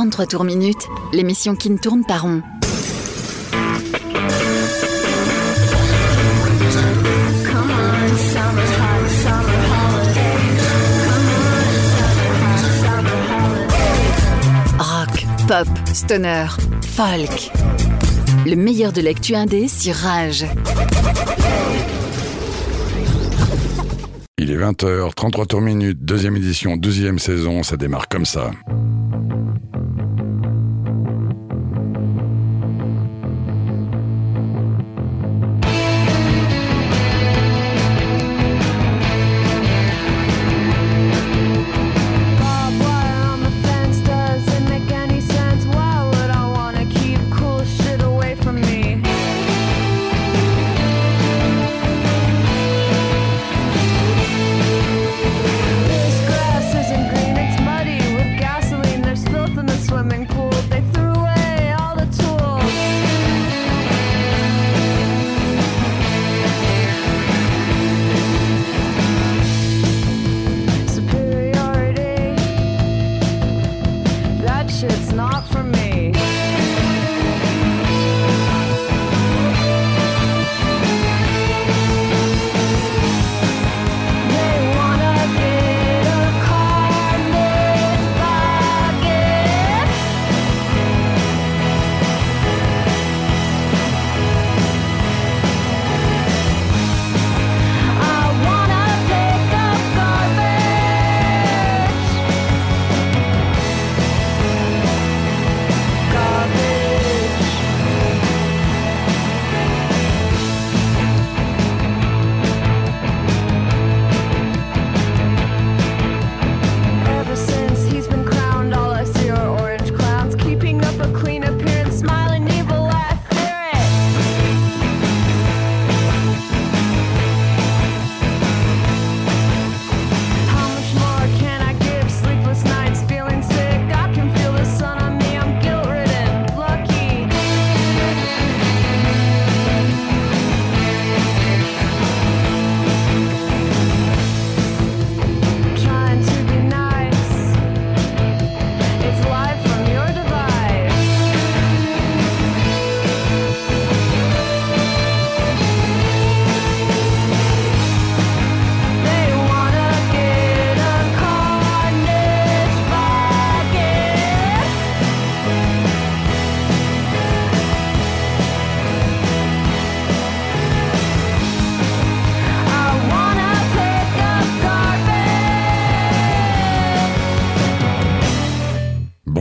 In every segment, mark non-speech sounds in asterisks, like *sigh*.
33 tours minutes, l'émission qui ne tourne pas rond. Rock, pop, stoner, folk. Le meilleur de l'actu indé sur Rage. Il est 20h, 33 tours minutes, deuxième édition, deuxième saison, ça démarre comme ça.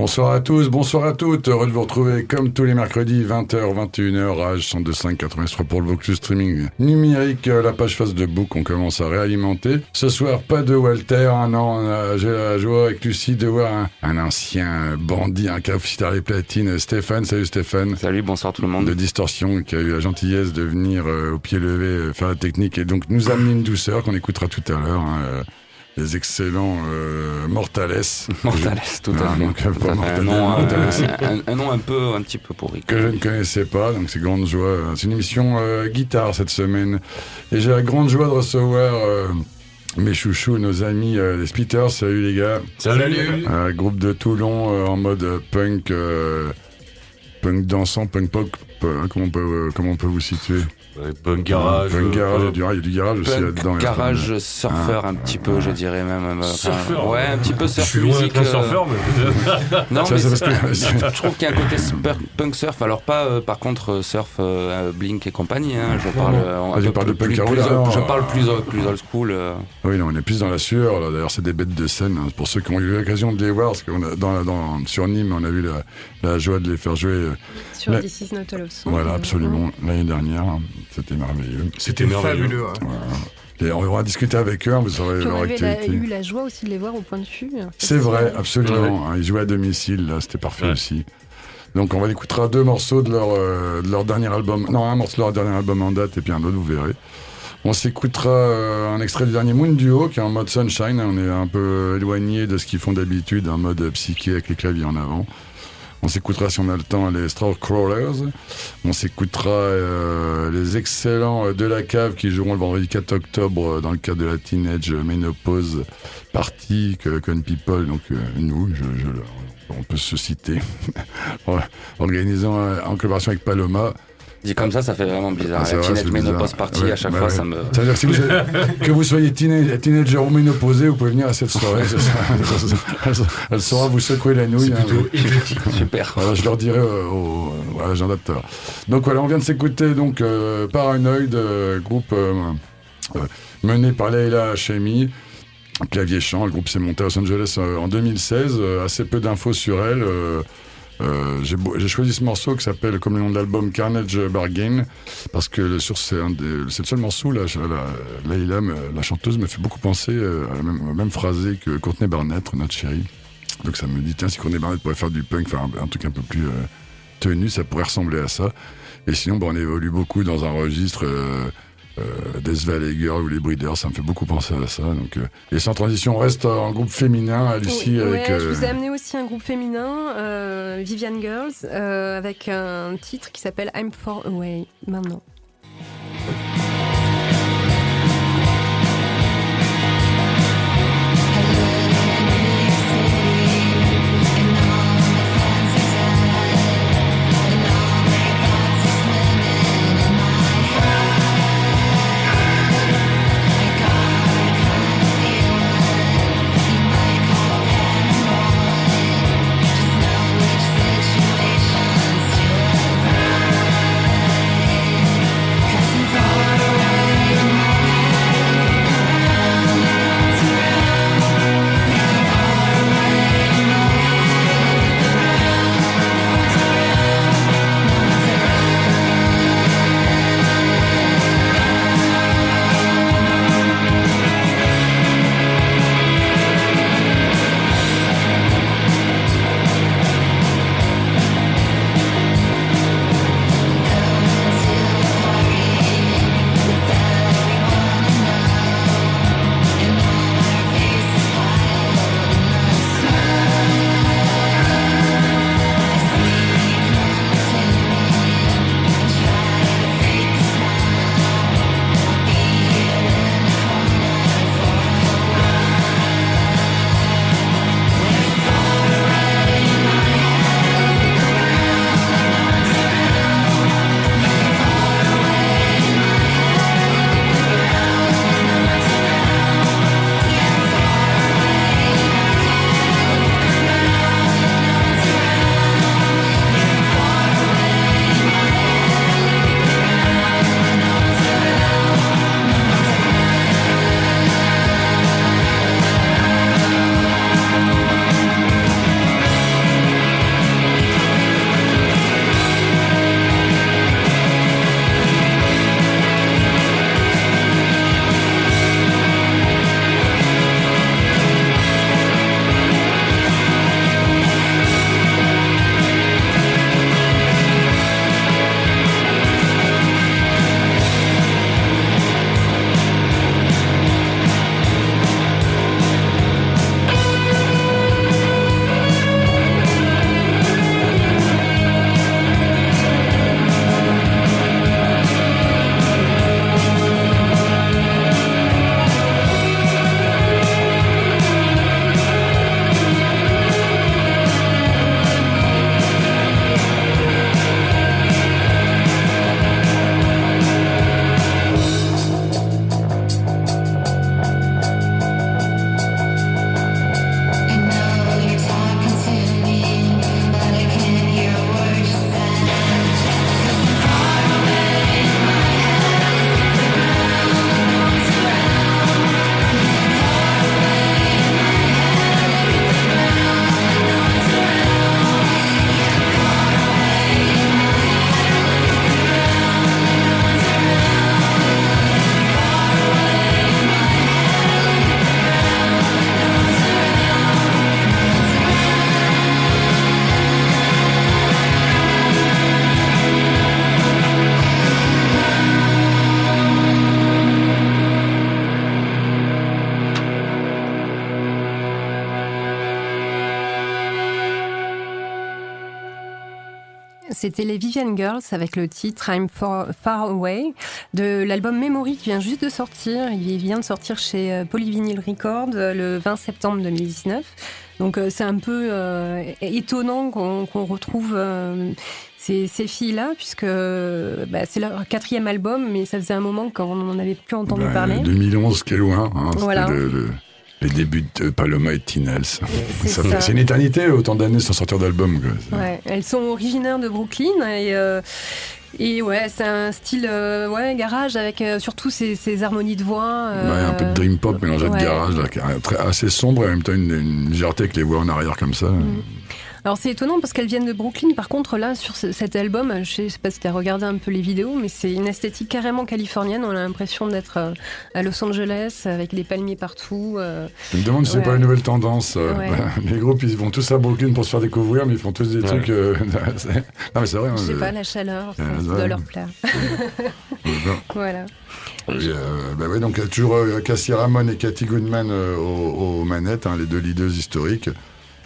Bonsoir à tous, bonsoir à toutes, heureux de vous retrouver comme tous les mercredis, 20h, 21h, Rage 102.5, 83 pour le Vaucluse Streaming numérique, euh, la page face de Book, on commence à réalimenter. Ce soir, pas de Walter, non, j'ai la joie avec Lucie de voir un, un ancien bandit, un cafetier les platines, Stéphane, salut Stéphane. Salut, bonsoir tout le monde. de distorsion qui a eu la gentillesse de venir euh, au pied levé euh, faire la technique et donc nous amener une douceur qu'on écoutera tout à l'heure. hein, euh, les excellents euh, Mortales. *laughs* Mortales, tout Ah, à fait. donc, Tout à fait. Un, Mortales, nom, euh, un- un nom un peu, un petit peu pourri. que je ne connaissais pas, donc c'est grande joie. C'est une émission euh, guitare cette semaine. Et j'ai la grande joie de recevoir euh, mes chouchous, nos amis, euh, les Splitters. Salut les gars. Salut. Groupe de Toulon euh, en mode punk, euh, punk dansant, punk pop. Euh, comment, on peut, euh, comment on peut vous situer Punk garage. Punk garage, euh, il y a du- garage aussi là-dedans. il y a garage, pas surfeur, un petit peu, je dirais même. euh, Surfeur. Ouais, un petit peu Je surf suis loin musique. d'être un euh, surfeur, mais. *laughs* Non, mais je trouve qu'il y a un côté punk surf. Alors pas, euh, par contre, euh, surf euh, Blink et compagnie. Hein, je parle. euh, Ah, de plus- punk plus- Carola, plus- alors, Je euh, parle plus, euh, plus old school. euh. Oui, non, on est plus dans la sueur. D'ailleurs, c'est des bêtes de scène. hein. Pour ceux qui ont eu l'occasion de les voir, parce qu'on a dans, la- dans, sur Nîmes, on a eu la, la joie de les faire jouer. euh, Sur La- This Is Not Voilà, absolument. L'année dernière, hein. c'était merveilleux. C'était merveilleux. Fabuleux. hein. Et on va discuter avec eux, hein, vous on leur actualité. eu la joie aussi de les voir au point de vue. C'est vrai, absolument. Ils jouaient à domicile, là, c'était parfait Ouais. aussi. Donc on va écoutera deux morceaux de leur, euh, de leur dernier album. Non, un morceau de leur dernier album en date et puis un autre, vous verrez. On s'écoutera euh, un extrait du dernier Moon Duo qui est en mode Sunshine. On est un peu éloigné de ce qu'ils font d'habitude, en mode psyché avec les claviers en avant. On s'écoutera, si on a le temps, les Straw Crawlers. On s'écoutera euh, les excellents euh, De La Cave qui joueront le vendredi 4 octobre euh, dans le cadre de la Teenage Menopause Party que Con People, donc euh, nous, je, je- on peut se citer, *laughs* organisant en collaboration avec Paloma. Dit comme ça, ça fait vraiment bizarre. Ah, vrai, Teenage. Menopause Party, Ouais, à chaque bah fois, ouais. ça me. Ça veut dire que, si vous êtes- *laughs* que vous soyez teenager, teenager ou ménopausé, vous pouvez venir à cette soirée. elle, *laughs* elle saura vous secouer la nouille. hein. *laughs* Super. Voilà, je leur dirai euh, au, au- à tout à. Donc voilà, on vient de s'écouter donc euh, Paranoid, euh, groupe euh, euh, mené par Leila Hachemi, clavier chant. Le groupe s'est monté à Los Angeles euh, en 2016. euh, assez peu d'infos sur elle. Euh, j'ai choisi ce morceau qui s'appelle, comme le nom de l'album, Carnage Bargain, parce que sur c'est le seul morceau là, la, la chanteuse, me fait beaucoup penser euh, à la même, même phrasé que Courtney Barnett, notre chérie. Donc ça me dit, tiens, si Courtney Barnett pourrait faire du punk, faire un, truc un peu plus euh, tenu, ça pourrait ressembler à ça. Et sinon, bon, on évolue beaucoup dans un registre euh, Death Valley Girl ou les Breeders, ça me fait beaucoup penser à ça. Donc, euh, et sans transition, on reste en groupe féminin, Lucie, Oui, avec... ouais, je euh, vous ai amené aussi un groupe féminin, euh, Vivian Girls, euh, avec un titre qui s'appelle I'm Far Away, maintenant. C'était les Vivian Girls avec le titre I'm Far, Far Away de l'album Memory qui vient juste de sortir. Il vient de sortir chez euh, Polyvinyl Records euh, le 20 septembre 2019. Donc euh, c'est un peu euh, étonnant qu'on retrouve euh, ces, ces filles-là puisque bah, c'est leur quatrième album mais ça faisait un moment qu'on n'en avait plus entendu Bah, parler. 2011, qui est loin. Hein, Voilà. le- le- les débuts de Paloma et Tinels. C'est une éternité, autant d'années sans sortir d'album. Ouais, elles sont originaires de Brooklyn et, euh, et ouais, c'est un style euh, ouais, garage avec euh, surtout ces, ces harmonies de voix. Ouais, un peu de euh, dream pop mélangé de ouais. garage, là, assez sombre et en même temps une, une légèreté avec les voix en arrière comme ça. Mm. Alors c'est étonnant parce qu'elles viennent de Brooklyn. Par contre, là, sur ce- cet album, je sais pas si tu as regardé un peu les vidéos, mais c'est une esthétique carrément californienne. On a l'impression d'être euh, à Los Angeles avec des palmiers partout. euh. Je me demande si c'est Ouais. pas une nouvelle tendance. euh, Ouais. *laughs* les groupes, ils vont tous à Brooklyn pour se faire découvrir, mais ils font tous des Ouais. trucs. euh, *laughs* c'est- non, mais c'est vrai. hein, Je sais euh, pas, la chaleur, ça, euh, ça ouais. doit leur plaire. *laughs* euh, Voilà. Et, euh, bah ouais, donc il y a toujours euh, Cassie Ramon et Cathy Goodman euh, aux, aux manettes, hein, les deux leaders historiques.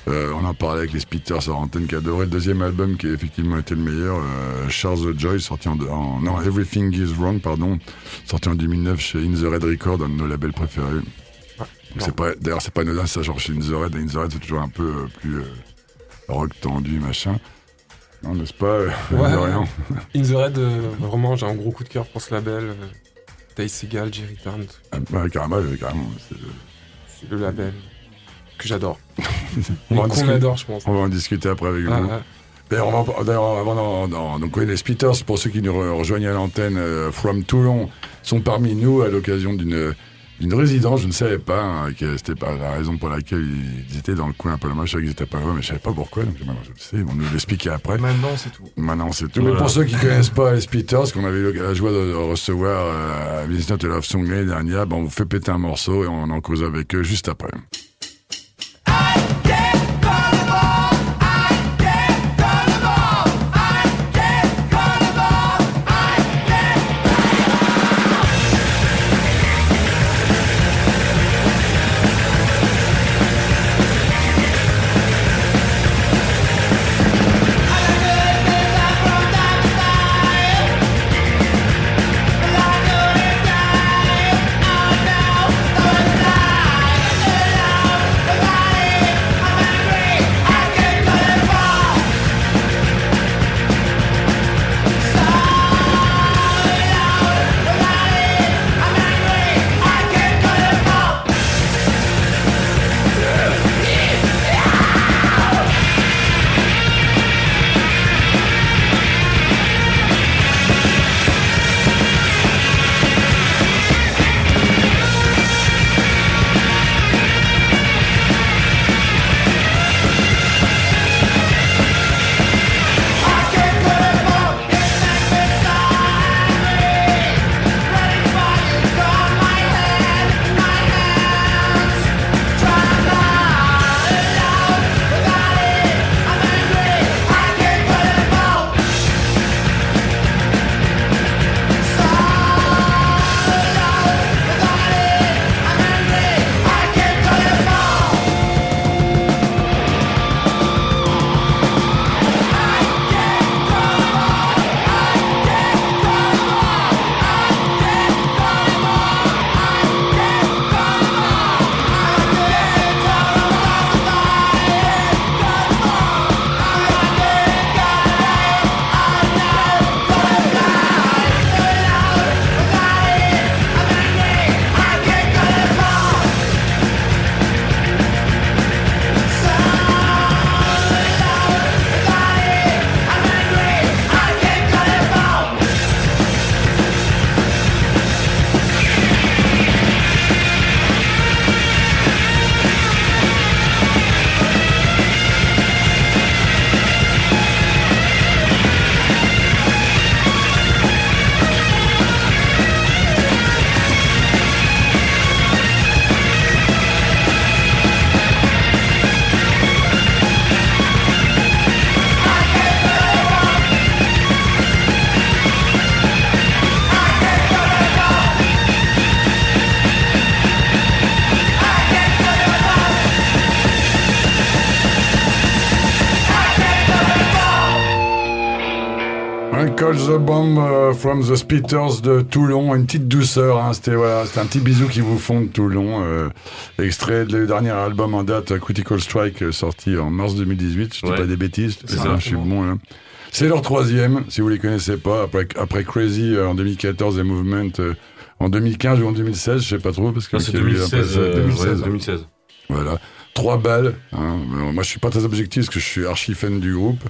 Euh, on en parlait avec les Spitters sur antenne qui adoraient le deuxième album qui a effectivement été le meilleur, euh, Charles Joy, sorti en, en- non Everything Is Wrong, pardon, sorti en 2009 chez In the Red Record, un de nos labels préférés. Donc c'est pas, d'ailleurs c'est pas anodin ça, genre chez In the Red, In the Red c'est toujours un peu euh, plus rock tendu machin. Non, n'est-ce pas Ouais. *laughs* In the Red, vraiment, j'ai un gros coup de cœur pour ce label. Tay Segal, Jerry Turn, Ah, carrément, c'est le label que j'adore. *laughs* On va en qu'on discuter. adore, je pense. On va en discuter après avec Ah, vous. ah. D'ailleurs, on va- d'ailleurs, avant d'en- donc les Spitters, pour ceux qui nous re- rejoignent à l'antenne, euh, From Toulon, sont parmi nous à l'occasion d'une d'une résidence, je ne savais pas, hein, que c'était pas la raison pour laquelle ils étaient dans le coin un peu là, je savais qu'ils étaient pas là, mais je savais pas pourquoi, donc maintenant je le sais, ils vont nous l'expliquer après. Maintenant, c'est tout. Maintenant, c'est tout. Voilà. Mais pour ceux qui connaissent pas les Spitters, qu'on avait eu la joie de recevoir euh, à Business Love Song l'année dernière, ben, on vous fait péter un morceau et on en cause avec eux juste après. The Bomb euh, from the Spitters de Toulon, une petite douceur, hein, c'était voilà, un petit bisou qui vous font de Toulon, euh, extrait de leur dernier album en date, Critical Strike, euh, sorti en mars 2018, je dis Ouais. pas des bêtises, C'est hein, ça. je suis bon là. C'est leur troisième, si vous les connaissez pas, après, après Crazy euh, en 2014 et Movement euh, en 2015 ou en 2016, je sais pas trop, parce que Ça, c'est il y a eu un 2016. peu- euh, 2016. ouais, 2016. Voilà. Trois balles. hein. Moi, je suis pas très objectif parce que je suis archi fan du groupe.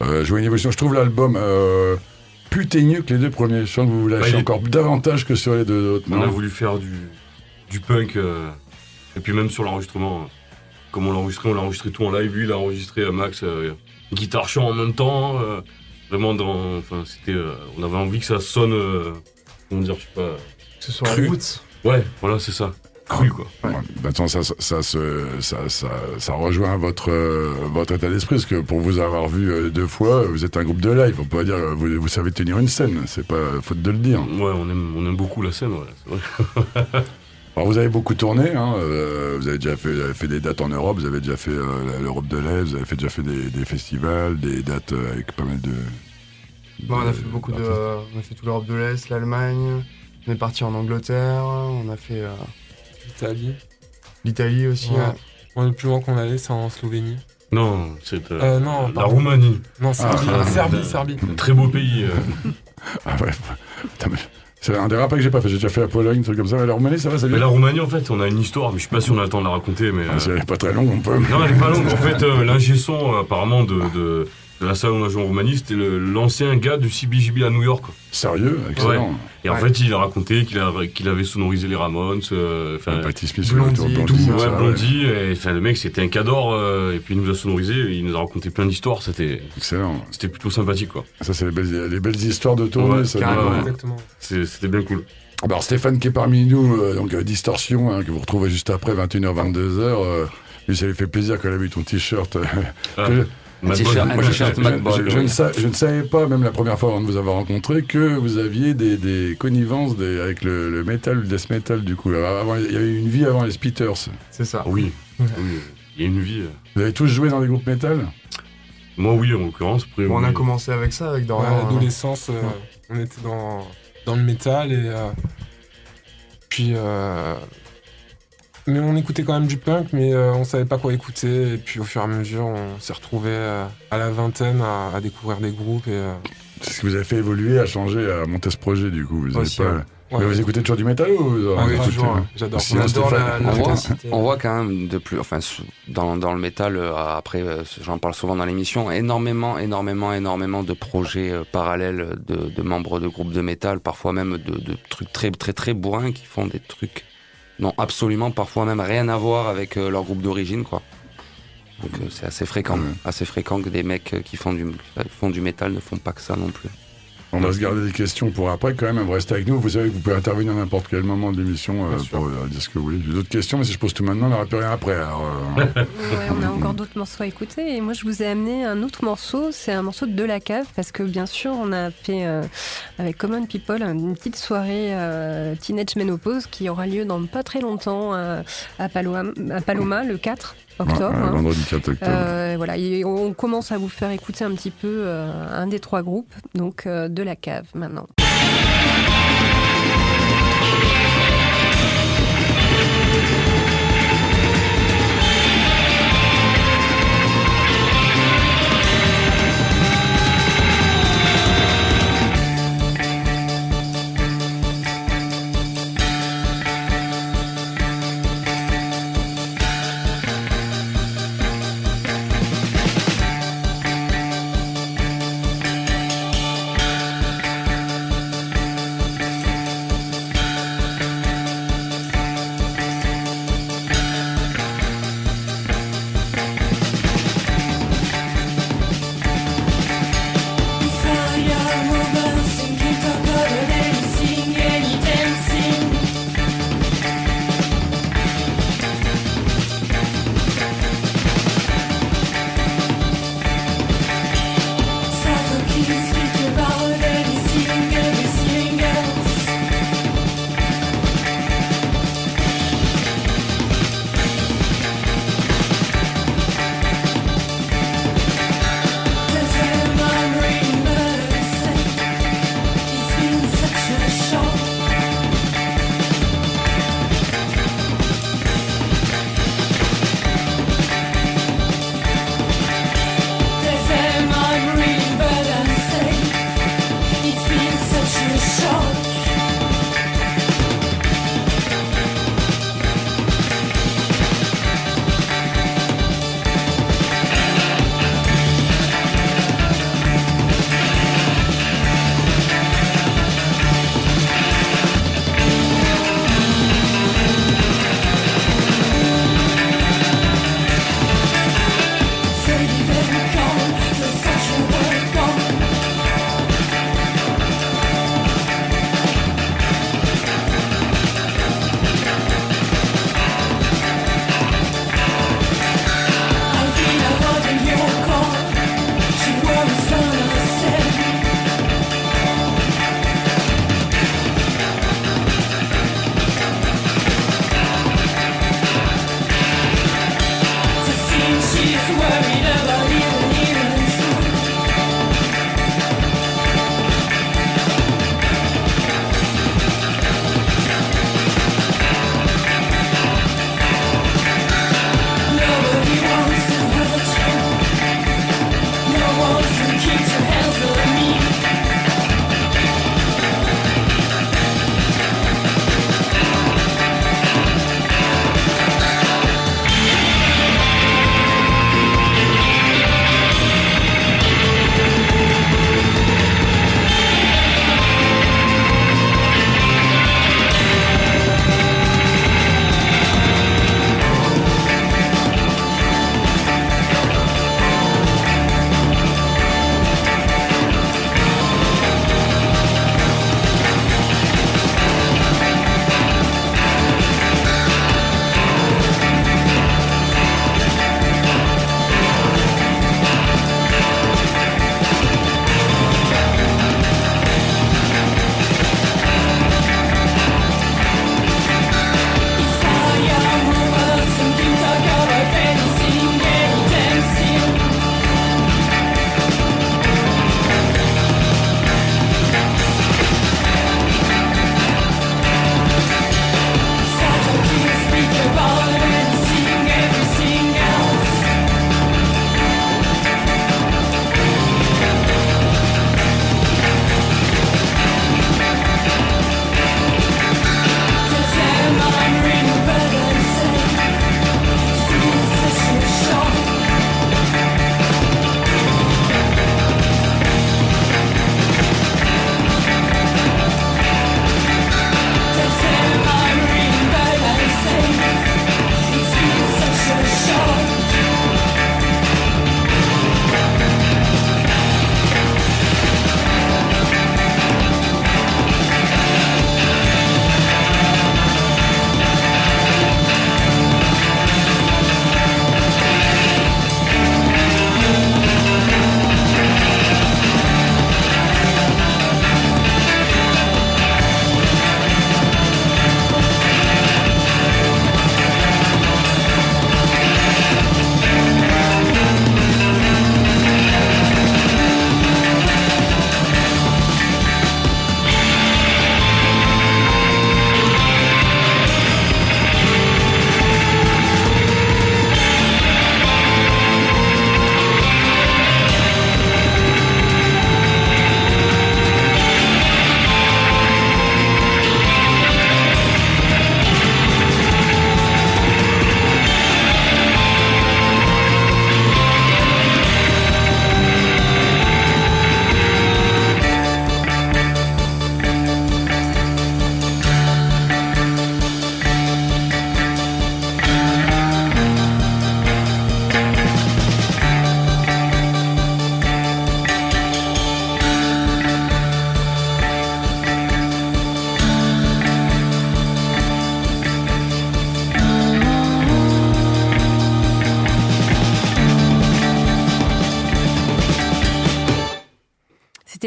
Euh, je vois une évolution. Je trouve l'album euh, putain mieux que les deux premiers. Je sens que vous vous lâchez est- encore davantage que sur les deux autres. On a voulu faire du, du punk. euh, et puis même sur l'enregistrement, euh, comme on l'a enregistré, on l'a enregistré tout en live. Lui, il a enregistré euh, Max, euh, guitare chant en même temps. euh, vraiment dans. Enfin, c'était. euh, on avait envie que ça sonne. euh, comment dire, je sais pas. Que ce soit Cru. roots. Ouais, voilà, c'est ça. Cru, quoi. Ouais. Maintenant, ça, ça, ça, se- ça, ça, ça rejoint votre, euh, votre état d'esprit, parce que pour vous avoir vu euh, deux fois, vous êtes un groupe de live. On peut pas dire euh, vous, vous savez tenir une scène. C'est pas faute de le dire. Ouais, on aime, on aime beaucoup la scène, ouais, c'est vrai. *laughs* Alors vous avez beaucoup tourné, hein, euh, vous avez déjà fait, vous avez fait des dates en Europe, vous avez déjà fait euh, l'Europe de l'Est, vous avez fait, déjà fait des, des festivals, des dates avec pas mal de... Bon, on a fait beaucoup de. On a fait toute l'Europe de l'Est, l'Allemagne. On est parti en Angleterre. On a fait euh, Italie. l'Italie aussi. Ouais. ouais. Bon, le plus loin qu'on allait, c'est en Slovénie. Non, c'est euh, Euh, non, la pardon. Roumanie. Non, Serbie, Ah. Serbie, Serbie. Un très beau pays. euh. *laughs* Ah ouais, putain, mais c'est un des rappels que j'ai pas fait, j'ai déjà fait la Pologne, un truc comme ça, mais la Roumanie ça va, ça Mais la Roumanie, en fait, on a une histoire, mais je sais pas si on a le temps de la raconter, mais. Ah, euh, C'est pas très long, on peut... Non, elle est pas longue. En fait, euh, l'ingé son, apparemment, de la salle où on a joué en Roumanie, c'était l'ancien gars du CBGB à New York. Sérieux, excellent. Et en Ouais. fait, il a raconté qu'il a- qu'il avait sonorisé les Ramones. euh, Patti Smith, Blondie, tout, Blondie, ouais, ça, Blondie. Et, enfin, le mec, c'était un cador. euh, et puis, il nous a sonorisé. Il nous a raconté plein d'histoires. C'était Excellent. c'était plutôt sympathique, quoi. Ça, c'est les belles, les belles histoires de tournée. Ouais. Ouais. C'était bien cool. Alors, Stéphane qui est parmi nous, euh, donc euh, Distorsion, hein, que vous retrouvez juste après 21h, 22h. euh, lui, ça lui fait plaisir qu'elle a vu ton t-shirt. euh, Ah, Un t-shirt- je, ne savais pas, même la première fois avant de vous avoir rencontré, que vous aviez des, des connivences des- avec le, le metal, le death metal, du coup. Avant, il y avait eu une vie avant les Spitters. C'est ça. Oui, Ouais. oui. Il y a une vie. euh. Vous avez tous joué dans des groupes metal? Moi, oui, en l'occurrence. On a commencé avec ça, avec Ouais, hein. l'adolescence, euh, Ouais. on était dans, dans le métal et. euh, puis. euh, mais on écoutait quand même du punk, mais euh, on savait pas quoi écouter. Et puis au fur et à mesure, on s'est retrouvés euh, à la vingtaine à, à découvrir des groupes. Et, euh, C'est ce qui vous a fait évoluer, à changer, à monter ce projet, du coup. Vous avez Aussi, pas... ouais. Mais ouais. vous écoutez toujours du métal ou vous Ah oui, écoutez- toujours, hein. j'adore. Sinon, On adore Stéphane, la, on voit- intensité. On voit quand même de plus, enfin, dans, dans le métal, euh, après, j'en parle souvent dans l'émission, énormément, énormément, énormément de projets parallèles de, de membres de groupes de métal, parfois même de, de trucs très, très, très bourrins qui font des trucs non absolument, parfois même rien à voir avec euh, leur groupe d'origine, quoi. Donc euh, c'est assez fréquent, assez fréquent que des mecs euh, qui font du, qui font du métal ne font pas que ça non plus. On va se garder des questions pour après quand même. Vous restez avec nous. Vous savez que vous pouvez intervenir à n'importe quel moment de l'émission euh, pour euh, dire ce que vous voulez. J'ai d'autres questions, mais si je pose tout maintenant, on n'aura plus rien après. Alors, euh, Ouais, on a encore d'autres morceaux à écouter. Et moi, je vous ai amené un autre morceau. C'est un morceau de De la Cave. Parce que, bien sûr, on a fait euh, avec Common People une petite soirée euh, Teenage Menopause qui aura lieu dans pas très longtemps euh, à, Paloma, à Paloma le 4 octobre. ouais, hein. vendredi 4 octobre. Euh, voilà, et on commence à vous faire écouter un petit peu euh, un des trois groupes, donc euh, de la cave maintenant.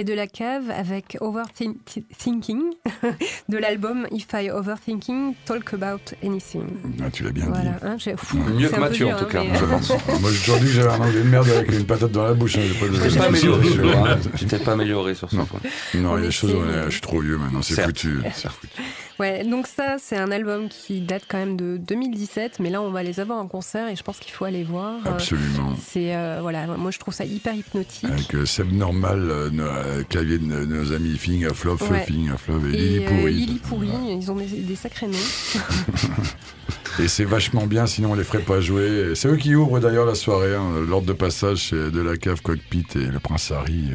C'était de la cave avec Overthinking de l'album If I Overthinking Talk About Anything. Ah, tu l'as bien Voilà, dit. hein, Mieux que Mathieu, dur, en tout hein, cas, mais- je pense. *laughs* Moi, j'ai toujours dit que j'avais un anglais de merde avec une patate dans la bouche. hein, pas pas amélioré sur. Tu t'es pas amélioré sur ce Non. point. Non, On il y a des choses, je suis trop vieux maintenant, c'est Certes. foutu. c'est *laughs* foutu. Ouais, donc ça, c'est un album qui date quand même de 2017, mais là, on va les avoir en concert et je pense qu'il faut aller voir. Euh, Absolument. C'est euh, voilà, moi je trouve ça hyper hypnotique. Avec euh, Seb Normal, euh, clavier de nos, amis Fing à Flop, Ouais. Fing et, Et Lily Pourri. Lily Pourri, ils ont des, des sacrés noms. *laughs* Et c'est vachement bien, sinon on les ferait pas jouer. C'est eux qui ouvrent d'ailleurs la soirée. hein. L'ordre de passage, c'est de la cave Cockpit et le Prince Harry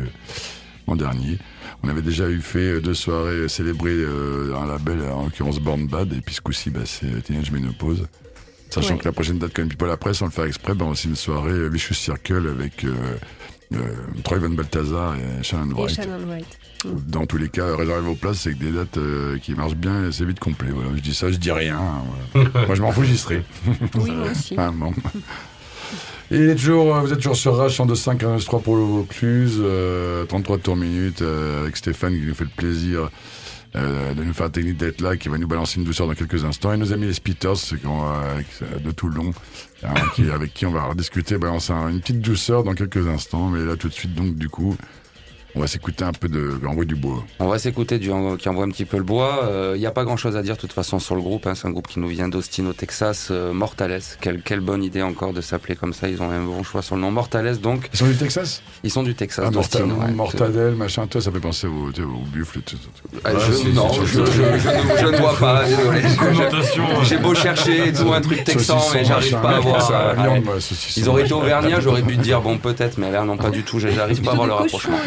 en dernier. On avait déjà eu fait euh, deux soirées célébrées euh, un label, en l'occurrence Born Bad, et puis ce coup-ci, bah, c'est Teenage Menopause. Sachant Ouais. que la prochaine date, comme People la presse, sans le faire exprès, bah, aussi une soirée euh, Vicious Circle avec euh, euh, Troy Van Balthazar et Shannon Et Wright. Shannon Wright. Dans tous les cas, réservez vos places, c'est que des dates euh, qui marchent bien et c'est vite complet. Voilà. Je dis ça, je dis rien. hein, voilà. *laughs* Moi, je m'en fous, j'y serai. Oui, moi aussi. Ah, bon. Il est toujours, euh, vous êtes toujours sur Rage 102.5 193 pour le Vaucluse, euh, 33 tours minutes, euh, avec Stéphane qui nous fait le plaisir euh, de nous faire la technique d'être là, qui va nous balancer une douceur dans quelques instants. Et nos amis les Spitters, euh, de Toulon, hein, qui, avec qui on va rediscuter, balancer un- une petite douceur dans quelques instants. Mais là, tout de suite, donc, du coup, on va s'écouter un peu de l'envoi du bois. On va s'écouter du qui envoie un petit peu le bois. Il n'y a pas grand chose à dire de toute façon sur le groupe. hein. C'est un groupe qui nous vient d'Austin au Texas. Euh, Mortales. Quelle, quelle bonne idée encore de s'appeler comme ça. Ils ont un bon choix sur le nom. Mortales donc. Ils sont du Texas? Ils sont du Texas. ah, Morta- ouais. Mortadelle, machin, toi, ça fait penser au, buffle. tout. Ah, je, non, je, je, je, ne- je ne vois pas, désolé. Connotation, J'ai beau chercher tout, un truc texan, mais j'arrive pas à voir. euh, saucisson, Ils auraient été auvergnats, j'aurais pu te dire bon peut-être, mais là non pas du tout, j'arrive pas à voir le rapprochement.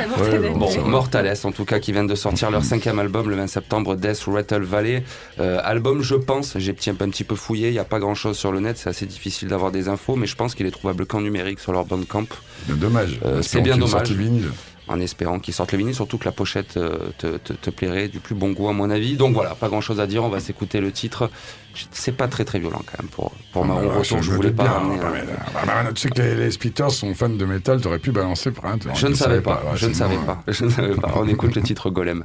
Bon. Mortales en tout cas qui viennent de sortir leur cinquième album le 20 septembre, Death Rattle Valley. Euh, album je pense, j'ai petit- un petit peu fouillé, il n'y a pas grand chose sur le net, c'est assez difficile d'avoir des infos, mais je pense qu'il est trouvable qu'en numérique sur leur Bandcamp, Bien dommage. Euh, c'est bien dommage. vinyle. En espérant qu'ils sortent le vinyle, surtout que la pochette euh, te, te- te plairait, du plus bon goût à mon avis. Donc voilà, pas grand chose à dire, on va s'écouter le titre. C'est pas très très violent quand même pour, pour ma Ah, bah, retour, je je voulais pas bien, ramener. bah, un- mais, bah, bah, tu sais que les, les Spitters sont fans de métal, t'aurais pu balancer pour un. Je ne savais pas, ouais, je ne savais pas, je ne savais pas. On écoute le titre. Golem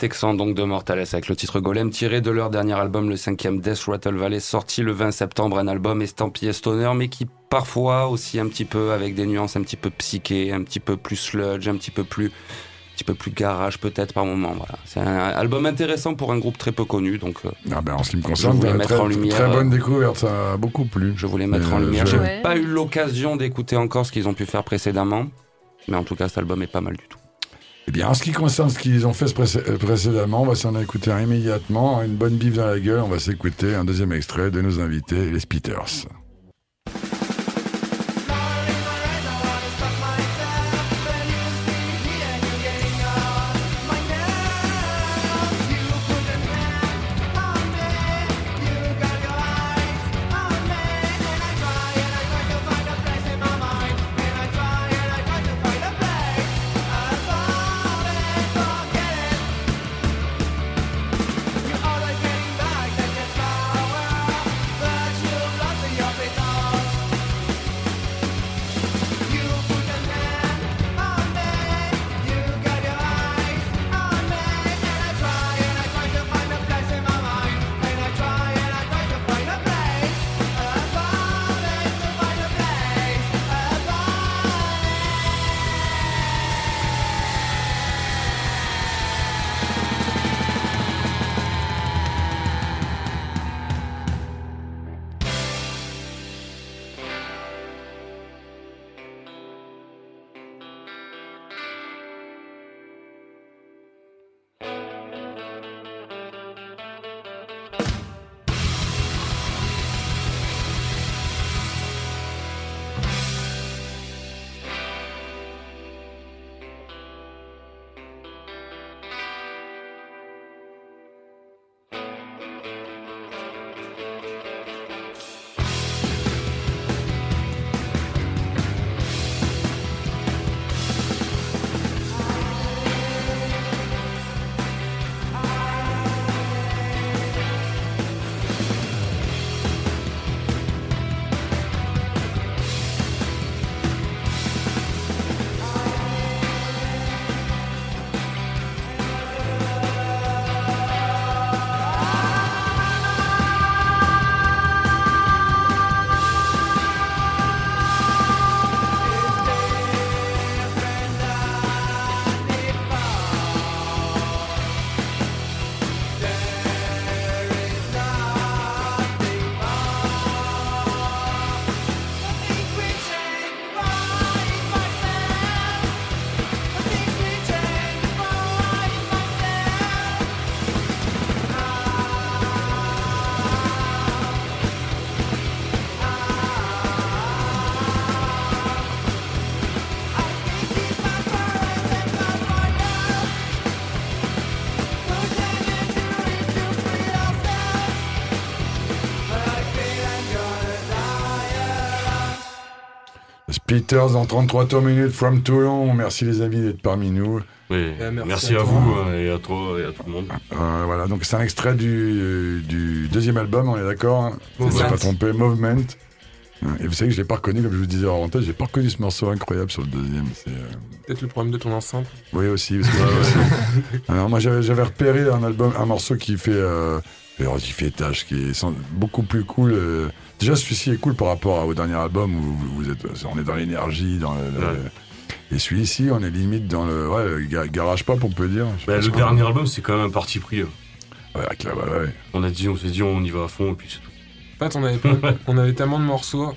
Texans donc de Mortales avec le titre Golem tiré de leur dernier album, le cinquième Death Rattle Valley, sorti le 20 septembre, un album estampillé stoner, mais qui parfois aussi un petit peu avec des nuances un petit peu psyché, un petit peu plus sludge, un petit peu plus, un petit peu plus garage peut-être par moment. Voilà, c'est un album intéressant pour un groupe très peu connu, donc euh, Ah ben, en ce qui me concerne, voulais très, mettre en lumière, très bonne euh, découverte, ça a beaucoup plu. je voulais mettre Mais, en lumière. je- J'ai Ouais. pas eu l'occasion d'écouter encore ce qu'ils ont pu faire précédemment, mais en tout cas cet album est pas mal du tout. Eh bien, en ce qui concerne ce qu'ils ont fait euh, précédemment, on va s'en écouter immédiatement. Une bonne bif dans la gueule, on va s'écouter un deuxième extrait de nos invités, les Spitters. En 33 tours minutes from Toulon. Merci les amis d'être parmi nous. Oui, Eh, merci merci, à vous euh, et à toi et à tout le monde. Euh, voilà, donc c'est un extrait du, du deuxième album, on est d'accord hein Je ne Movement. pas trompé, Movement. Et vous savez que je l'ai pas reconnu, comme je vous disais en rentrée, j'ai pas reconnu ce morceau incroyable sur le deuxième. C'est, euh, Peut-être le problème de ton enceinte. Oui aussi. Parce que, *laughs* Alors moi j'avais, j'avais repéré un album, un morceau qui fait, euh, alors, qui fait tâche, qui est beaucoup plus cool. euh. Déjà celui-ci est cool par rapport au dernier album où vous, êtes, on est dans l'énergie, dans le, et celui-ci on est limite dans le, ouais, le ga- garage pop on peut dire. Bah, le dernier album, c'est quand même un parti pris. hein. Ouais, avec la- ouais, ouais. On a dit, on s'est dit, on y va à fond et puis c'est tout. En fait, on avait, pas- *laughs* on avait tellement de morceaux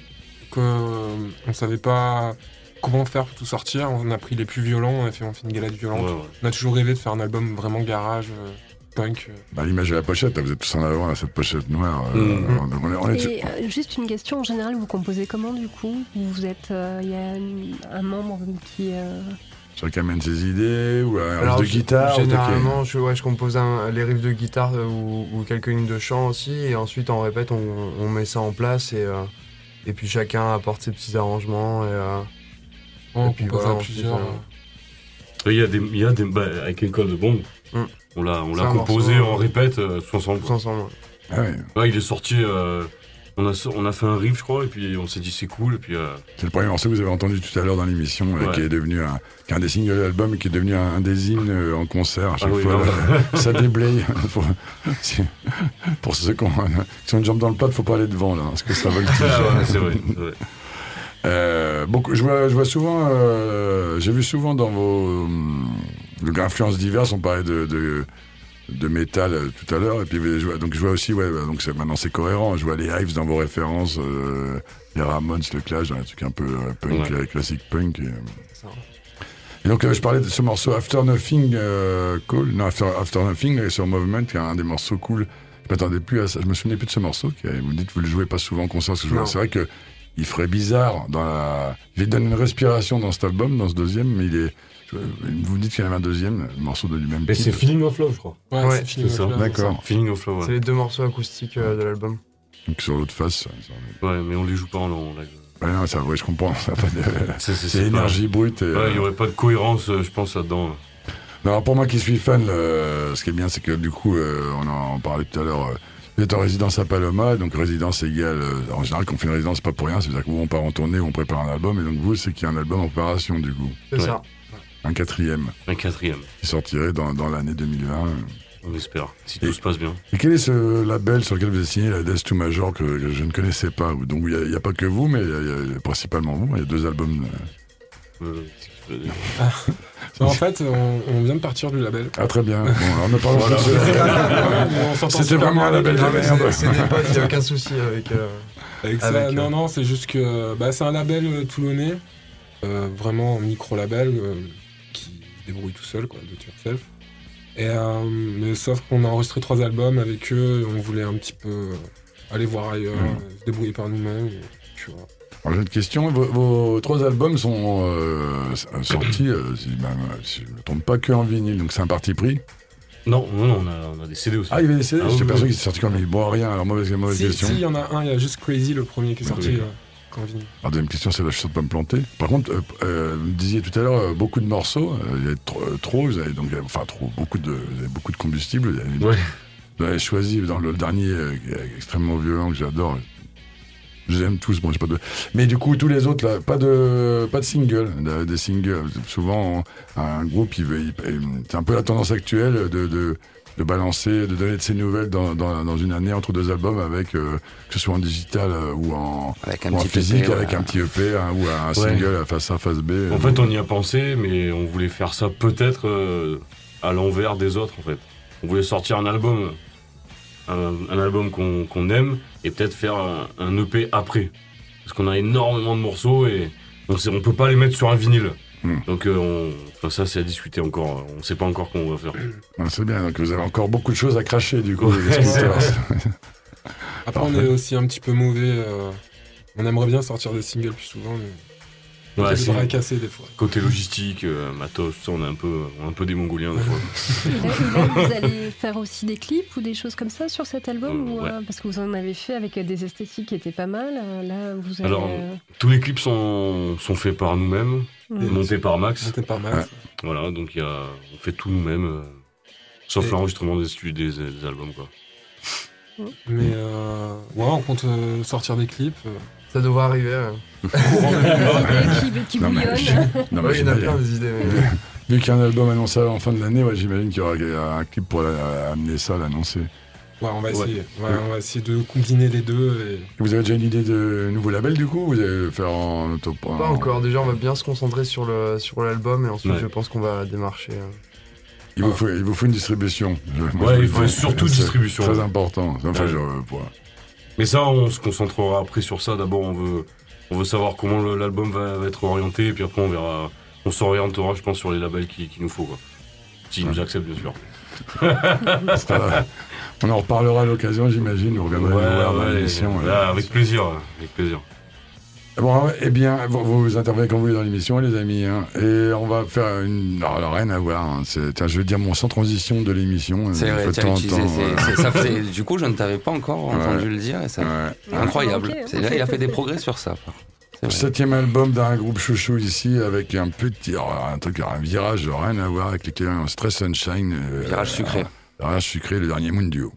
qu'on ne savait pas comment faire pour tout sortir. On a pris les plus violents, on a fait, on fait une galette violente. Ouais, ouais. On a toujours rêvé de faire un album vraiment garage, euh, punk. Bah, l'image de la pochette, là, vous êtes tous en avant, là, cette pochette noire. euh, Mhm. on, est, on est- Et euh, juste une question, en général, vous composez comment du coup? Vous êtes, euh, il y a une- un membre qui, euh, Chacun amène ses idées, ou un riff de guitare. Généralement, je, ouais, je compose un- les riffs de guitare euh, ou, ou quelques lignes de chant aussi, et ensuite on répète, on, on met ça en place, et, euh, et puis chacun apporte ses petits arrangements. Et, euh, on puis voilà, plusieurs. Il y a des, il y a des bah, avec École de Bombe. Mm. On l'a, on l'a composé, morceau, on répète euh, tous ensemble. tous ensemble. Ah ouais. Ouais, il est sorti euh, On a, on a fait un riff, je crois, et puis on s'est dit c'est cool, et puis euh, C'est le premier morceau que vous avez entendu tout à l'heure dans l'émission, euh, Ouais. qui est devenu un, qui est un des singles de l'album, qui est devenu un, un des hymnes euh, en concert. À chaque Ah oui, fois, non. là, *laughs* ça déblaye. *laughs* pour, si- pour ceux qui ont, qui ont une jambe dans le plat, faut pas aller devant, là, parce que ça voltige. Ah ouais, c'est vrai. c'est vrai. Euh, beaucoup, je vois, je vois souvent, euh, j'ai vu souvent dans vos hum, influences diverses, on parlait de, de, de métal euh, tout à l'heure, et puis je vois, donc je vois aussi, ouais, bah, donc c'est, maintenant c'est cohérent, je vois les Hives dans vos références, euh, les Ramones, le Clash, les trucs un peu euh, punk, Ouais. euh, classique punk. Et, euh. Et donc euh, je parlais de ce morceau After Nothing euh, Cool, non After, After Nothing sur Movement, qui est un des morceaux cool. Je m'attendais plus à ça, je me souvenais plus de ce morceau. Qui, vous me dites que vous le jouez pas souvent en concert, c'est vrai que il ferait bizarre dans la. Il donne une respiration dans cet album, dans ce deuxième, mais il est. Vous me dites qu'il y en avait un deuxième, morceau de du même Mais c'est. Feeling of Love, je crois. Ouais, Ouais, c'est ça. D'accord. Feeling of Love, C'est les deux morceaux acoustiques euh, de l'album. Donc sur l'autre face. ça- Ouais, mais on les joue pas en live. Ouais, non, ça, ouais, je comprends. C'est c'est- C'est c'est pas- énergie brute. Et, Ouais, il y euh, aurait pas de cohérence, euh, je pense, là-dedans. Non, alors pour moi qui suis fan, le- ce qui est bien, c'est que du coup, euh, on en parlait tout à l'heure. euh, vous êtes en résidence à Paloma, donc résidence égale. euh, en général, quand on fait une résidence, pas pour rien. C'est-à-dire qu'on part en tournée, on prépare un album, et donc vous, c'est qu'il y a un album en préparation, du coup. C'est Ouais. ça. Un quatrième, Un quatrième, qui sortirait dans, dans l'année 2020. on espère, si Et- tout se passe bien. Et quel est ce label sur lequel vous avez signé la Death to Major que, que je ne connaissais pas Donc il n'y a, pas que vous, mais il y a, il y a principalement vous. Il y a deux albums. euh. Euh. Non, en fait, on, on vient de partir du label. Ah, très bien. Bon, alors ne Voilà. pas *laughs* On s'entend C'était vraiment un label avec de merde. il n'y a aucun souci avec. euh, Avec ça, Avec, non, euh, non, c'est juste que bah, c'est un label toulonnais, euh, vraiment un micro-label euh, qui se débrouille tout seul, quoi, do it yourself. Et, euh, mais sauf qu'on a enregistré trois albums avec eux, et on voulait un petit peu euh, aller voir ailleurs, euh, se débrouiller par nous-mêmes. Alors, j'ai une question. Vos, vos trois albums sont euh, sortis, euh, si, ben, si je ne me trompe pas, que en vinyle. Donc c'est un parti pris? Non, non, non, on a, on a des CD aussi. Ah, il y avait des CD Ah, J'étais oui, persuadé oui. qu'il était sorti comme il boit rien. Alors mauvaise, mauvaise Si, question. si, il y en a un, il y a juste Crazy, le premier qui est sorti Oui. La deuxième question, c'est suis sûr de pas me planter. Par contre, euh, euh, vous me disiez tout à l'heure, euh, beaucoup de morceaux, il y a trop, trop, vous avez donc, enfin trop, beaucoup de, vous avez beaucoup de combustible. Vous avez, Ouais. vous avez choisi dans le dernier, extrêmement violent que j'adore. Je les aime tous, bon, j'ai pas de. Mais du coup, tous les autres, là, pas de, pas de single, de- des singles. Souvent, un groupe, il veut, c'est un peu la tendance actuelle de, de, de balancer, de donner de ses nouvelles dans, dans, dans une année entre deux albums avec, euh, que ce soit en digital euh, ou en, Avec un ou en petit physique, EP, avec ouais. un petit EP hein, ou un single à face A, face B. En fait, on y a pensé, mais on voulait faire ça peut-être euh, à l'envers des autres, en fait. On voulait sortir un album, un, un album qu'on qu'on aime, et peut-être faire un, un EP après. Parce qu'on a énormément de morceaux et on sait, on peut pas les mettre sur un vinyle. Hmm. Donc euh, on, enfin, ça, c'est à discuter encore. On sait pas encore comment on va faire. Ah, c'est bien, donc vous avez encore beaucoup de choses à cracher du coup. Ouais. *laughs* Après, on est aussi un petit peu mauvais. euh, on aimerait bien sortir des singles plus souvent, mais Ouais, a des c'est- bras cassés des fois. côté logistique, euh, matos, ça, on est un peu, on est un peu des Mongoliens des fois. *laughs* Et là, et là, vous allez faire aussi des clips ou des choses comme ça sur cet album Euh, ou, ouais. euh, Parce que vous en avez fait avec des esthétiques qui étaient pas mal. euh, Là, vous avez. Alors, Tous les clips sont, sont faits par nous-mêmes, montés par Max. Mal. Ouais. ça. Voilà, donc il y a, on fait tout nous-mêmes, euh, sauf l'enregistrement des, des, des albums. Quoi. Mais euh, ouais, on compte sortir des clips. Ça devrait arriver. euh. Des idées qui, qui Non, mais- bouillonnent. Non, mais Ouais, il y en a j'imagine- plein des idées. mais- Vu qu'il y a un album annoncé en fin de l'année, ouais, j'imagine qu'il y aura un clip pour amener ça, l'annoncer. Ouais, on va Ouais. essayer. Ouais, on va essayer de combiner les deux. Et... Vous avez déjà une idée de nouveau label du coup Vous allez le faire en auto Pas encore. Déjà, on va bien se concentrer sur le sur l'album et ensuite, Ouais. je pense qu'on va démarcher. euh. Il vous, faut, il vous faut une distribution. Moi, il vous faut surtout C'est distribution. Très important. Enfin, je, euh, Mais ça, on se concentrera après sur ça. D'abord, on veut, on veut savoir comment l'album va, va être orienté, et puis après, on verra. On s'orientera, je pense, sur les labels qu'il qu'il nous faut. Quoi. S'ils nous acceptent, bien sûr. *laughs* ça on en reparlera à l'occasion, j'imagine. Voir dans l'émission. plaisir. Avec plaisir. Bon, eh bien, vous, vous intervenez quand vous voulez dans l'émission, les amis. hein. et on va faire une. Alors, alors, rien à voir. hein. Tiens, je veux dire mon sans transition de l'émission. C'est vrai, temps utilisé. temps, c'est- ça faisait- du coup, je ne t'avais pas encore entendu le dire. Et ça, Ouais. Incroyable. Là, il a fait des progrès sur ça. Vrai. Septième album d'un groupe chouchou ici avec un petit, alors, un truc, un virage rien à voir avec les Stress Sunshine. euh, Virage sucré. euh, virage sucré, le dernier Mundio.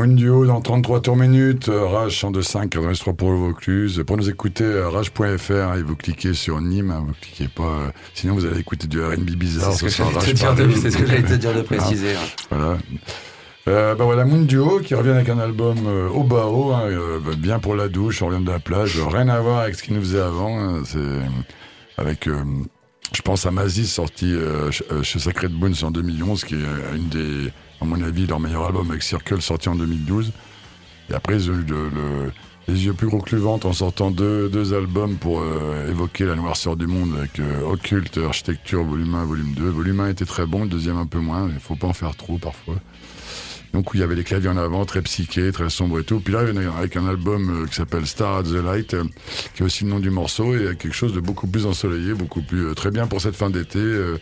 Mondio dans 33 tours minutes, euh, Rage 102.5, 83 pour le Vaucluse. Pour nous écouter, euh, rage.fr, et vous cliquez sur Nîmes, hein, vous cliquez pas, euh, sinon vous allez écouter du R&B bizarre. C'est ce que j'allais te dire de- *laughs* préciser. hein. Voilà. Euh, bah voilà, Mundio qui revient avec un album euh, au bas haut, hein, euh, bien pour la douche, on revient de la plage, rien à voir avec ce qu'il nous faisait avant. hein, c'est avec, je pense à Mazis sorti ch- chez Sacred Bones en 2011, qui est une des, à mon avis, leur meilleur album avec Circle sorti en 2012. Et après ils ont eu le- le- les yeux plus gros que le ventre en sortant deux, deux albums pour euh, évoquer la noirceur du monde avec euh, Occulte, Architecture, volume 1, volume 2. Volume 1 était très bon, le deuxième un peu moins, il faut pas en faire trop parfois. Donc il y avait les claviers en avant, très psyché, très sombre et tout. Puis là, avec un album euh, qui s'appelle Star at the Light, euh, qui est aussi le nom du morceau, et quelque chose de beaucoup plus ensoleillé, beaucoup plus très bien pour cette fin d'été. euh,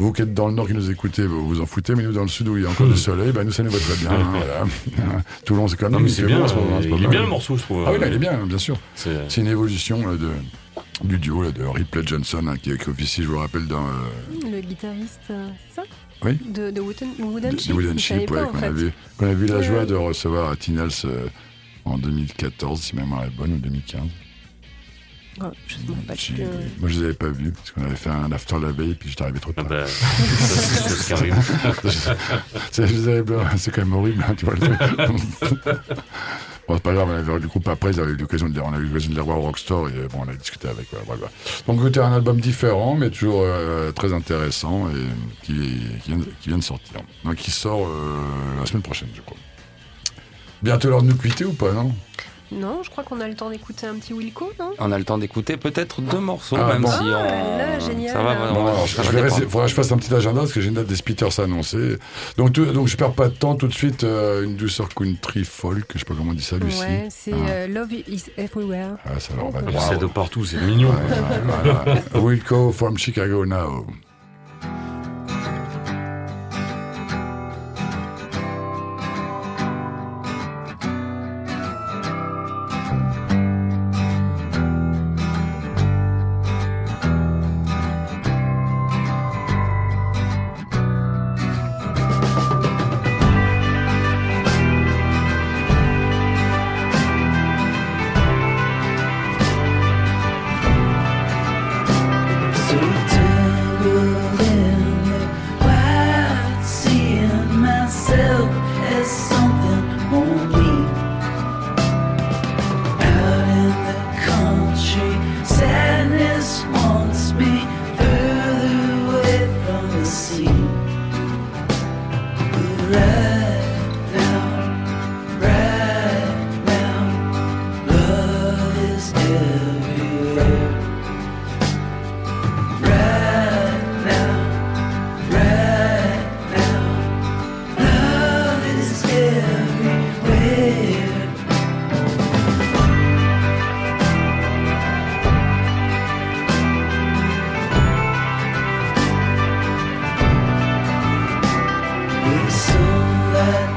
vous qui êtes dans le nord qui nous écoutez, vous vous en foutez, mais nous dans le sud où il y a encore du soleil, ben nous ça nous va très bien. hein, voilà. *laughs* Toulon c'est quand même Non, mais il c'est bien, c'est pas il est mal. bien le morceau, je trouve. Ah oui, là, il est bien, bien sûr. C'est- C'est une évolution là, de, du duo là, de Ripley Johnson, hein, qui, qui officie, je vous rappelle, dans euh, Le guitariste, euh, c'est ça Oui. De, de Wooden, de- Wooden de Ship, Wooden je savais Ship, pas, ouais, en qu'on fait. avait, qu'on avait eu la Ouais, joie de recevoir à Tinals euh, en 2014, si ma mémoire est bonne, ou 2015. Oh, je pas Moi, je les avais pas vus, parce qu'on avait fait un after la veille, puis j'étais arrivé trop Ah tard. bah, ça, c'est *laughs* quand même horrible, hein, tu vois le truc. bon, c'est pas grave, on avait, du coup, après, ils avaient eu l'occasion de, on a eu l'occasion de les revoir au Rockstore, et euh, bon, on a discuté avec, voilà, voilà. Donc, c'était un album différent, mais toujours euh, très intéressant, et qui, qui, vient, de- qui vient de sortir. Donc, qui sort euh, la semaine prochaine, je crois. Bientôt l'heure de nous quitter ou pas, non? Non, je crois qu'on a le temps d'écouter un petit Wilco, non? On a le temps d'écouter peut-être deux morceaux, Ah, même bon. si on. Ah, là, génial. Ça va, Bon, alors, je rester- faudra que je fasse un petit agenda parce que j'ai une date des Spitters annoncée. Donc, tout- donc je perds pas de temps tout de suite. euh, une douceur country folk, je sais pas comment on dit ça, Lucie. Ouais, c'est Ah. euh, Love is Everywhere. Ah, ça leur va. C'est de partout, c'est mignon. Ouais, ouais, voilà. *laughs* Wilco from Chicago now. woman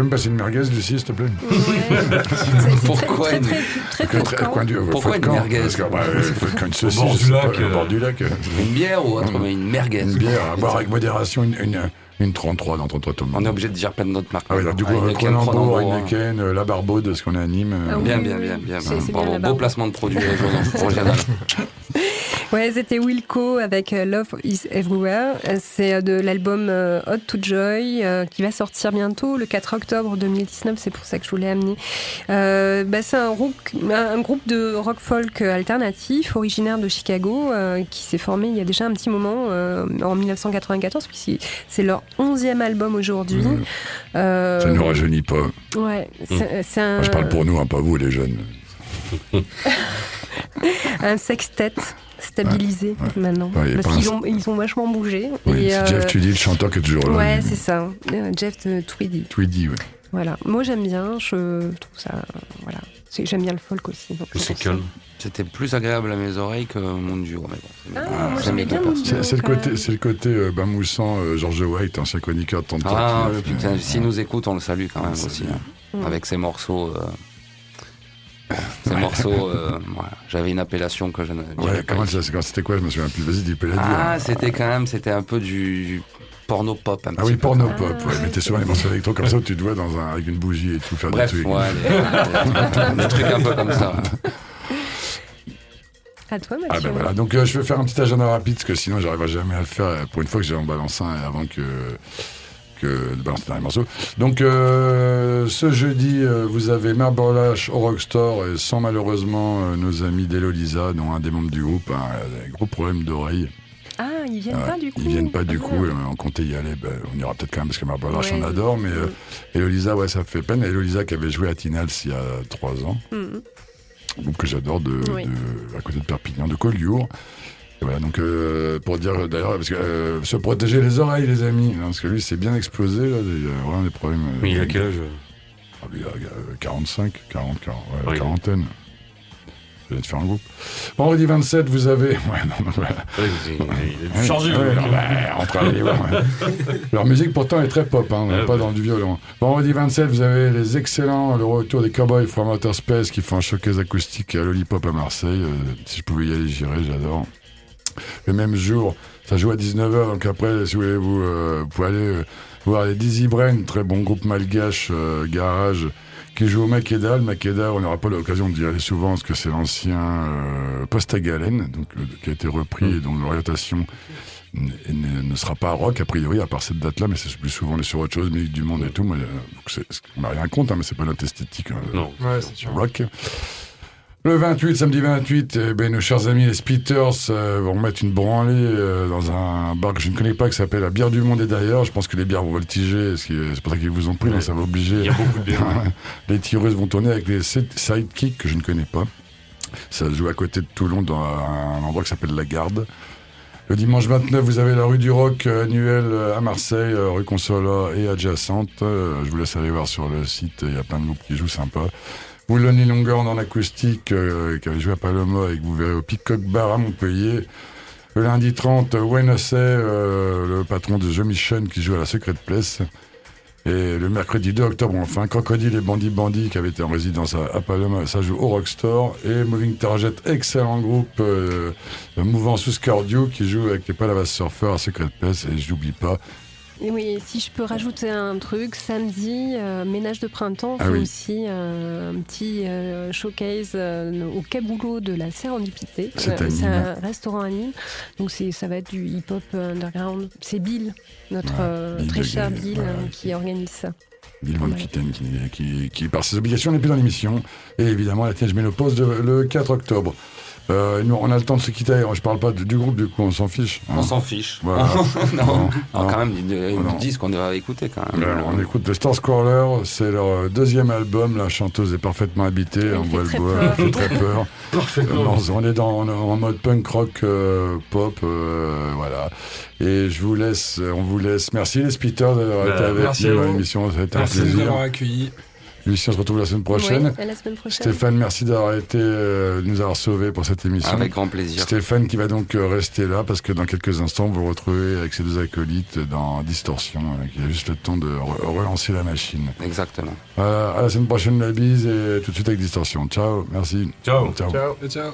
peux me passer une merguez, Lucie, s'il te plaît Ouais. *laughs* *laughs* Pourquoi très, une- très, très, très de coin du- Pourquoi de une camp, merguez Parce que, bah, euh, *laughs* une saucisse, bord je du lac, pas, au euh. bord du lac. euh, Une bière ou autre, mais une merguez. Une bière, à boire avec modération, une, une, une 33 dans 33 tomes. On est obligé de dire plein d'autres marques. Ah oui, alors, du coup, Heineken, Cronenbourg, hein. Heineken, euh, la Barbaude, ce qu'on Nîmes. euh, Ah oui, Bien, oui, bien, bien, bien. Bien la Beau placement de produit euh. Ouais, c'était Wilco avec euh, Love is Everywhere. Euh, C'est euh, de l'album Hot to Joy qui va sortir bientôt le 4 octobre 2019. C'est pour ça que je voulais amener. Euh, bah, c'est un, groupe de rock folk alternatif originaire de Chicago euh, qui s'est formé il y a déjà un petit moment euh, en 1994 puisque c'est leur 11e album aujourd'hui. Mmh. Ça ne nous rajeunit pas. ouais, c'est c'est un, Moi, je parle pour nous, hein, pas vous, les jeunes. *laughs* un sextet stabilisé maintenant Ouais, parce qu'ils ont, ils ont vachement bougé. Oui, Et, c'est euh, Jeff Tweedy, le chanteur qui est toujours là. Ouais, c'est ça. Euh, Jeff euh, Tweedy. Tweedy, ouais. Voilà. Moi, j'aime bien. Je trouve ça. Voilà. J'aime bien le folk aussi. C'est calme. C'était plus agréable à mes oreilles que mon duo. Mais bon, c'est Ah, moi, j'aimais bien. C'est le côté, c'est le côté euh, bain moussant, euh, George White, ancien chroniqueur de Tantan. Ah, putain, s'il nous écoute, on le salue quand même aussi. hein. Avec ses morceaux. euh, Ces morceaux, euh, *laughs* voilà. j'avais une appellation que je ne Ouais, comment ça, c'est quand c'était quoi? Je me souviens plus. Vas-y, dis. Ah, c'était quand même, c'était un peu du porno pop. Un Ah petit oui, peu. porno Ah, pop. Ouais, ouais. mais t'es souvent les morceaux électro comme ça où tu te vois dans un, avec une bougie et tout faire Bref, des trucs. ouais, des, trucs un peu comme ça. À toi, Ah Mathieu. ben voilà, donc euh, je vais faire un petit agenda rapide parce que sinon j'arriverai jamais à le faire. Pour une fois que j'ai en balance un avant que que de balancer dans les morceaux. Donc euh, ce jeudi, euh, vous avez Marborlash au Rockstore et sans malheureusement euh, nos amis d'Elolisa, dont un des membres du groupe a un gros problème d'oreille. Ah, ils viennent pas du coup. Ils viennent pas du Ah. coup, on comptait y aller, ben, on ira peut-être quand même parce que Marborlash Ouais. on adore, mais euh, Elolisa, ouais, ça fait peine. Elolisa qui avait joué à Tinals il y a trois ans Mhm. groupe que j'adore de, Oui. de- à côté de Perpignan, de Collioure. Voilà, donc euh, pour dire d'ailleurs, parce que euh, se protéger les oreilles, les amis, hein, parce que lui c'est bien explosé, là, il a vraiment des problèmes. euh, Mais il a quel âge ah, il a, euh, 45, 40, 40 ouais, Oui. quarantaine. Je faire un groupe. Vendredi 27, *laughs* vous avez. Ouais, non, non, il est- est Ouais, ouais, non, bah, les. Leur musique pourtant est très pop, hein, Ouais, pas ouais. dans du violon. Vendredi 27, vous avez les excellents, le retour des Cowboys from Outer Space qui font un showcase acoustique à Lollipop à Marseille. Euh, si je pouvais y aller, j'irais, j'adore. Le même jour, ça joue à 19h, donc après, si vous voulez, vous, euh, vous pouvez aller euh, voir les Dizzy Brain, très bon groupe malgache, euh, garage, qui joue au Makeda. Le Makeda, on n'aura pas l'occasion d'y aller souvent parce que c'est l'ancien euh, à Galen, donc, euh, qui a été repris et dont l'orientation ne, sera pas rock a priori à part cette date-là, mais c'est plus souvent les sur autre chose, musique du monde et tout. Mais, euh, donc on n'a rien contre, hein, mais c'est pas notre esthétique. hein, Non. Ouais, c'est sûr. Le 28, samedi 28, eh ben, nos chers amis les Spitters euh, vont mettre une branlée euh, dans un bar que je ne connais pas qui s'appelle la bière du monde et d'ailleurs. Je pense que les bières vont voltiger, est- c'est pour ça qu'ils vous ont pris, donc ça va obliger. Il y a beaucoup de bières. *laughs* les tireuses vont tourner avec les side- sidekicks que je ne connais pas. Ça se joue à côté de Toulon dans un endroit qui s'appelle La Garde. Le dimanche 29, vous avez la rue du Rock euh, annuelle euh, à Marseille, euh, rue Consola et adjacente. Euh, je vous laisse aller voir sur le site, il y a plein de groupes qui jouent sympa. Vous Lonely Longhorn en acoustique, euh, qui avait joué à Paloma et que vous verrez au Peacock Bar à Montpellier. Le lundi 30, Wayne Hussey, euh, le patron de The Mission qui joue à la Secret Place. Et le mercredi 2 octobre, enfin, Crocodile et Bandit Bandit qui avait été en résidence à, à Paloma, ça joue au Rockstore. Et Moving Target, excellent groupe, euh, mouvant sous qui joue avec les Palavas Surfers à Secret Place. Et je n'oublie pas, Et oui, si je peux rajouter un truc, samedi, euh, ménage de printemps Ah fait oui. aussi euh, un petit euh, showcase au caboulot de la Sérendipité. C'est un restaurant à Nîmes. Donc ça va être du hip-hop underground. C'est Bill, notre Ouais, Bill très cher Bill, ouais, qui organise ça. Bill Van. Kitten qui, qui, qui, par ses obligations, n'est plus dans l'émission. Et évidemment, la Tiège Ménopause de, le 4 octobre. Euh, nous, on a le temps de se quitter. Je parle pas du, du groupe, du coup, on s'en fiche. hein. On s'en fiche. Voilà. *laughs* non, Non, non, non. quand même, ils nous disent qu'on doit écouter quand même. Alors, on écoute The Star Squaller, c'est leur euh, deuxième album. La chanteuse est parfaitement habitée, on voit le bois, fait très peur. *laughs* Parfaitement. Non, on est dans, on est en mode punk rock euh, pop, euh, voilà. Et je vous laisse, on vous laisse. Merci les Spitters d'avoir Bah, été avec nous à l'émission, été un Merci de nous plaisir. avoir accueillis. Lucie, on se retrouve la semaine prochaine. Oui, à la semaine prochaine. Stéphane, merci d'avoir été, euh, nous avoir sauvés pour cette émission. Avec grand plaisir. Stéphane qui va donc euh, rester là parce que dans quelques instants, vous le retrouvez avec ses deux acolytes dans Distorsion, euh, qui a juste le temps de re- relancer la machine. Exactement. Voilà, à la semaine prochaine, la bise et tout de suite avec Distorsion. Ciao, merci. Ciao. Ciao. Ciao. Ciao.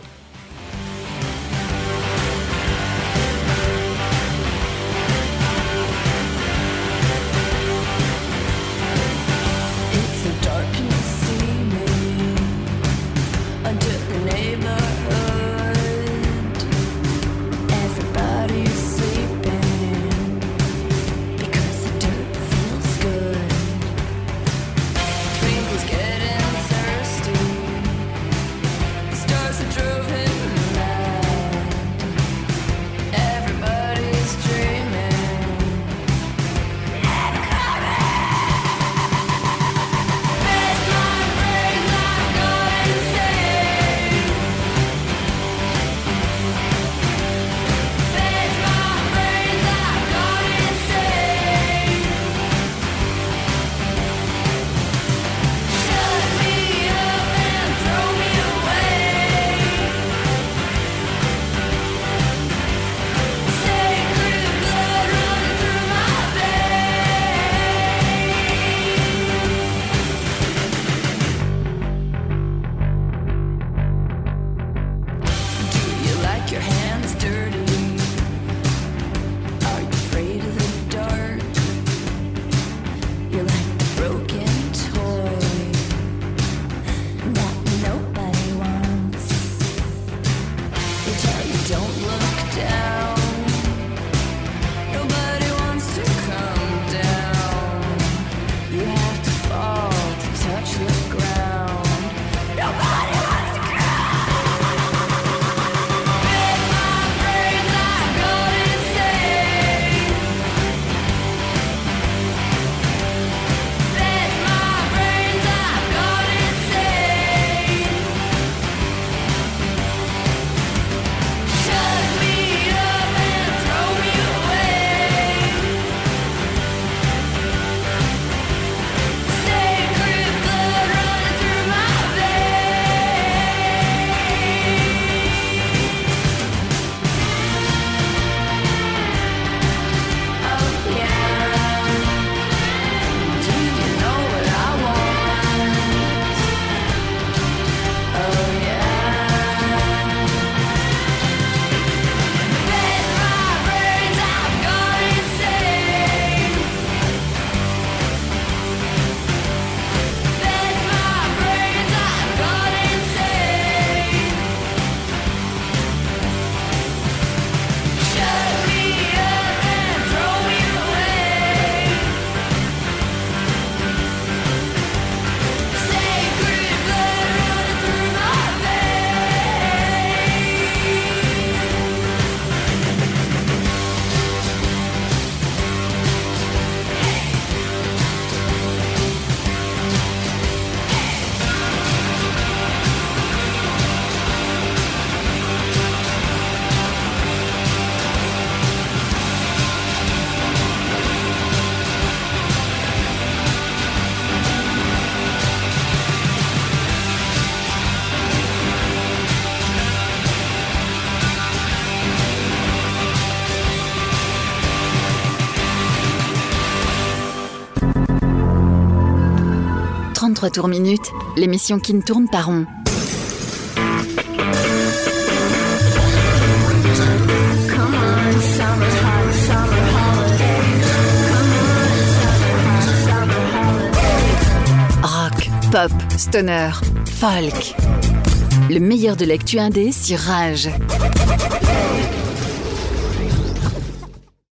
33 tours l'émission qui ne tourne pas rond. Rock, pop, stoner, folk. Le meilleur de l'actu indé sur Rage.